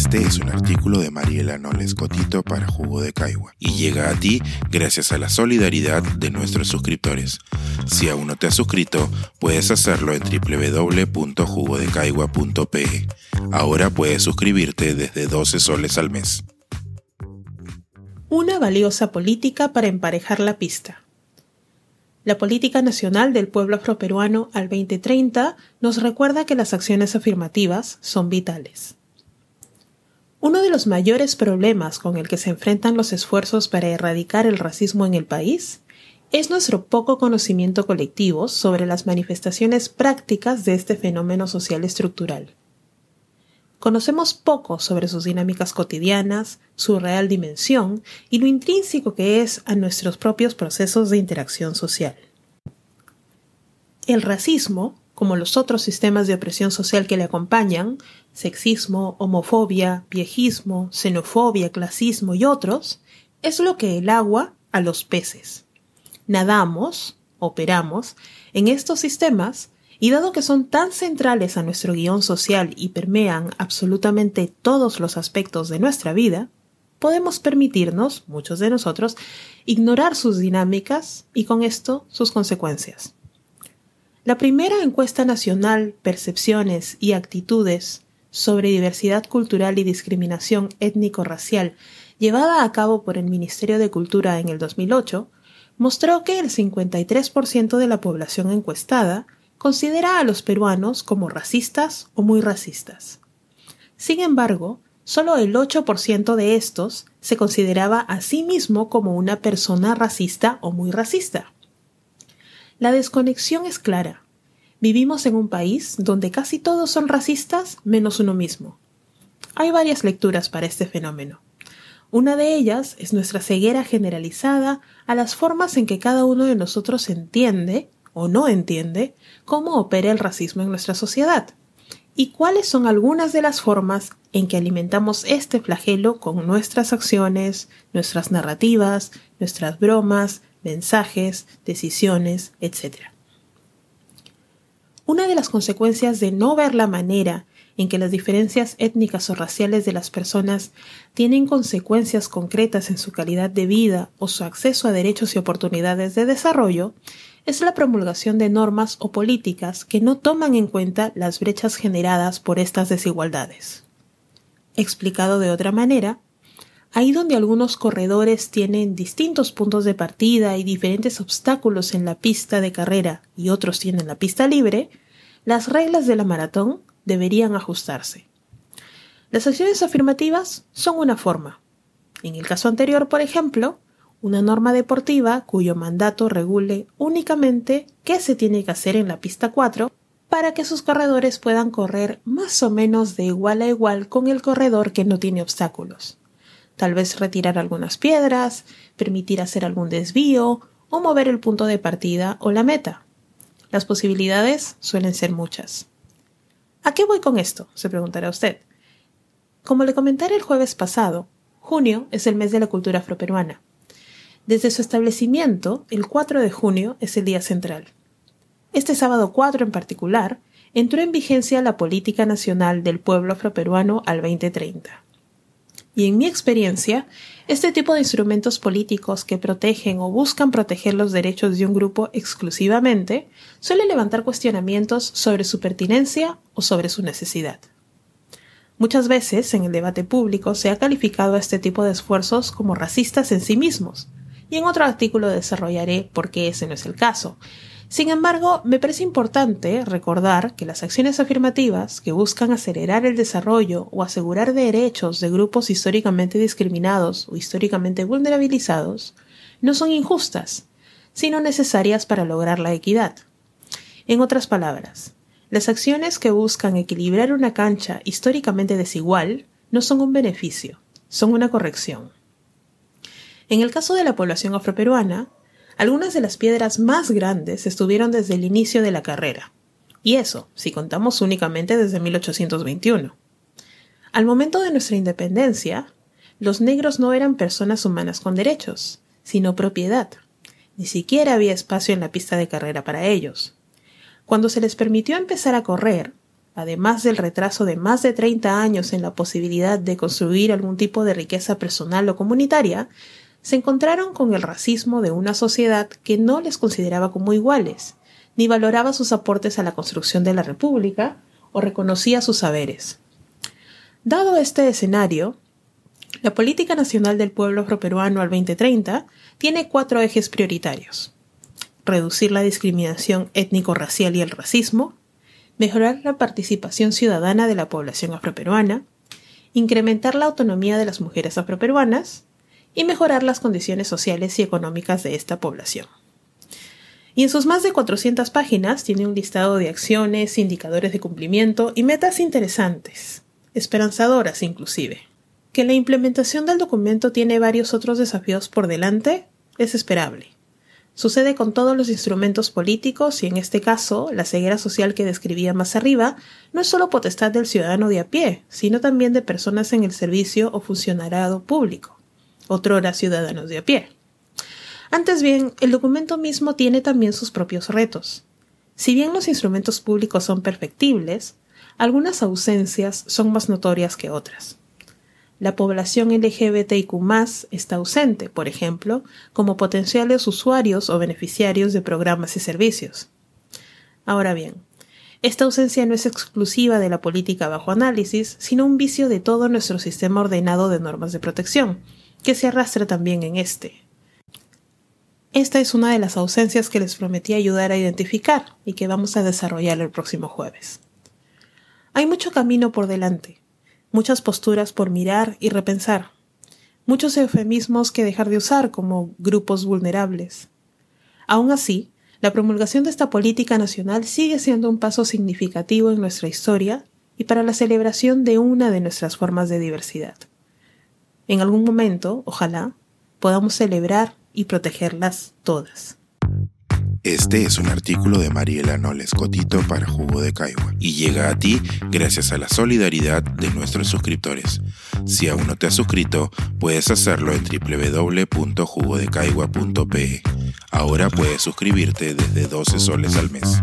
Este es un artículo de Mariela Noles Cotito para Jugo de Caigua y llega a ti gracias a la solidaridad de nuestros suscriptores. Si aún no te has suscrito, puedes hacerlo en www.jugodecaigua.pe. Ahora puedes suscribirte desde 12 soles al mes. Una valiosa política para emparejar la pista. La política nacional del pueblo afroperuano al 2030 nos recuerda que las acciones afirmativas son vitales. Uno de los mayores problemas con el que se enfrentan los esfuerzos para erradicar el racismo en el país es nuestro poco conocimiento colectivo sobre las manifestaciones prácticas de este fenómeno social estructural. Conocemos poco sobre sus dinámicas cotidianas, su real dimensión y lo intrínseco que es a nuestros propios procesos de interacción social. El racismo, como los otros sistemas de opresión social que le acompañan, sexismo, homofobia, viejismo, xenofobia, clasismo y otros, es lo que el agua a los peces. Nadamos, operamos, en estos sistemas y dado que son tan centrales a nuestro guion social y permean absolutamente todos los aspectos de nuestra vida, podemos permitirnos, muchos de nosotros, ignorar sus dinámicas y con esto sus consecuencias. La primera encuesta nacional Percepciones y Actitudes sobre diversidad cultural y discriminación étnico-racial llevada a cabo por el Ministerio de Cultura en el 2008 mostró que el 53% de la población encuestada considera a los peruanos como racistas o muy racistas. Sin embargo, solo el 8% de estos se consideraba a sí mismo como una persona racista o muy racista. La desconexión es clara. Vivimos en un país donde casi todos son racistas menos uno mismo. Hay varias lecturas para este fenómeno. Una de ellas es nuestra ceguera generalizada a las formas en que cada uno de nosotros entiende o no entiende cómo opera el racismo en nuestra sociedad y cuáles son algunas de las formas en que alimentamos este flagelo con nuestras acciones, nuestras narrativas, nuestras bromas, mensajes, decisiones, etc. Una de las consecuencias de no ver la manera en que las diferencias étnicas o raciales de las personas tienen consecuencias concretas en su calidad de vida o su acceso a derechos y oportunidades de desarrollo es la promulgación de normas o políticas que no toman en cuenta las brechas generadas por estas desigualdades. Explicado de otra manera, ahí donde algunos corredores tienen distintos puntos de partida y diferentes obstáculos en la pista de carrera y otros tienen la pista libre, las reglas de la maratón deberían ajustarse. Las acciones afirmativas son una forma. En el caso anterior, por ejemplo, una norma deportiva cuyo mandato regule únicamente qué se tiene que hacer en la pista 4 para que sus corredores puedan correr más o menos de igual a igual con el corredor que no tiene obstáculos. Tal vez retirar algunas piedras, permitir hacer algún desvío o mover el punto de partida o la meta. Las posibilidades suelen ser muchas. ¿A qué voy con esto? se preguntará usted. Como le comenté el jueves pasado, junio es el mes de la cultura afroperuana. Desde su establecimiento, el 4 de junio es el día central. Este sábado 4 en particular, entró en vigencia la política nacional del pueblo afroperuano al 2030. Y en mi experiencia, este tipo de instrumentos políticos que protegen o buscan proteger los derechos de un grupo exclusivamente suele levantar cuestionamientos sobre su pertinencia o sobre su necesidad. Muchas veces en el debate público se ha calificado a este tipo de esfuerzos como racistas en sí mismos, y en otro artículo desarrollaré por qué ese no es el caso. Sin embargo, me parece importante recordar que las acciones afirmativas que buscan acelerar el desarrollo o asegurar derechos de grupos históricamente discriminados o históricamente vulnerabilizados no son injustas, sino necesarias para lograr la equidad. En otras palabras, las acciones que buscan equilibrar una cancha históricamente desigual no son un beneficio, son una corrección. En el caso de la población afroperuana, algunas de las piedras más grandes estuvieron desde el inicio de la carrera, y eso, si contamos únicamente desde 1821. Al momento de nuestra independencia, los negros no eran personas humanas con derechos, sino propiedad. Ni siquiera había espacio en la pista de carrera para ellos. Cuando se les permitió empezar a correr, además del retraso de más de 30 años en la posibilidad de construir algún tipo de riqueza personal o comunitaria, se encontraron con el racismo de una sociedad que no les consideraba como iguales, ni valoraba sus aportes a la construcción de la República o reconocía sus saberes. Dado este escenario, la política nacional del pueblo afroperuano al 2030 tiene cuatro ejes prioritarios. Reducir la discriminación étnico-racial y el racismo, mejorar la participación ciudadana de la población afroperuana, incrementar la autonomía de las mujeres afroperuanas y mejorar las condiciones sociales y económicas de esta población. Y en sus más de 400 páginas tiene un listado de acciones, indicadores de cumplimiento y metas interesantes, esperanzadoras inclusive. Que la implementación del documento tiene varios otros desafíos por delante es esperable. Sucede con todos los instrumentos políticos y en este caso, la ceguera social que describía más arriba no es solo potestad del ciudadano de a pie, sino también de personas en el servicio o funcionariado público, otrora ciudadanos de a pie. Antes bien, el documento mismo tiene también sus propios retos. Si bien los instrumentos públicos son perfectibles, algunas ausencias son más notorias que otras. La población LGBTIQ está ausente, por ejemplo, como potenciales usuarios o beneficiarios de programas y servicios. Ahora bien, esta ausencia no es exclusiva de la política bajo análisis, sino un vicio de todo nuestro sistema ordenado de normas de protección, que se arrastra también en este. Esta es una de las ausencias que les prometí ayudar a identificar y que vamos a desarrollar el próximo jueves. Hay mucho camino por delante, muchas posturas por mirar y repensar, muchos eufemismos que dejar de usar como grupos vulnerables. Aún así, la promulgación de esta política nacional sigue siendo un paso significativo en nuestra historia y para la celebración de una de nuestras formas de diversidad. En algún momento, ojalá, podamos celebrar y protegerlas todas. Este es un artículo de Mariela Noles Cotito para Jugo de Caigua y llega a ti gracias a la solidaridad de nuestros suscriptores. Si aún no te has suscrito, puedes hacerlo en www.jugodecaigua.pe. Ahora puedes suscribirte desde 12 soles al mes.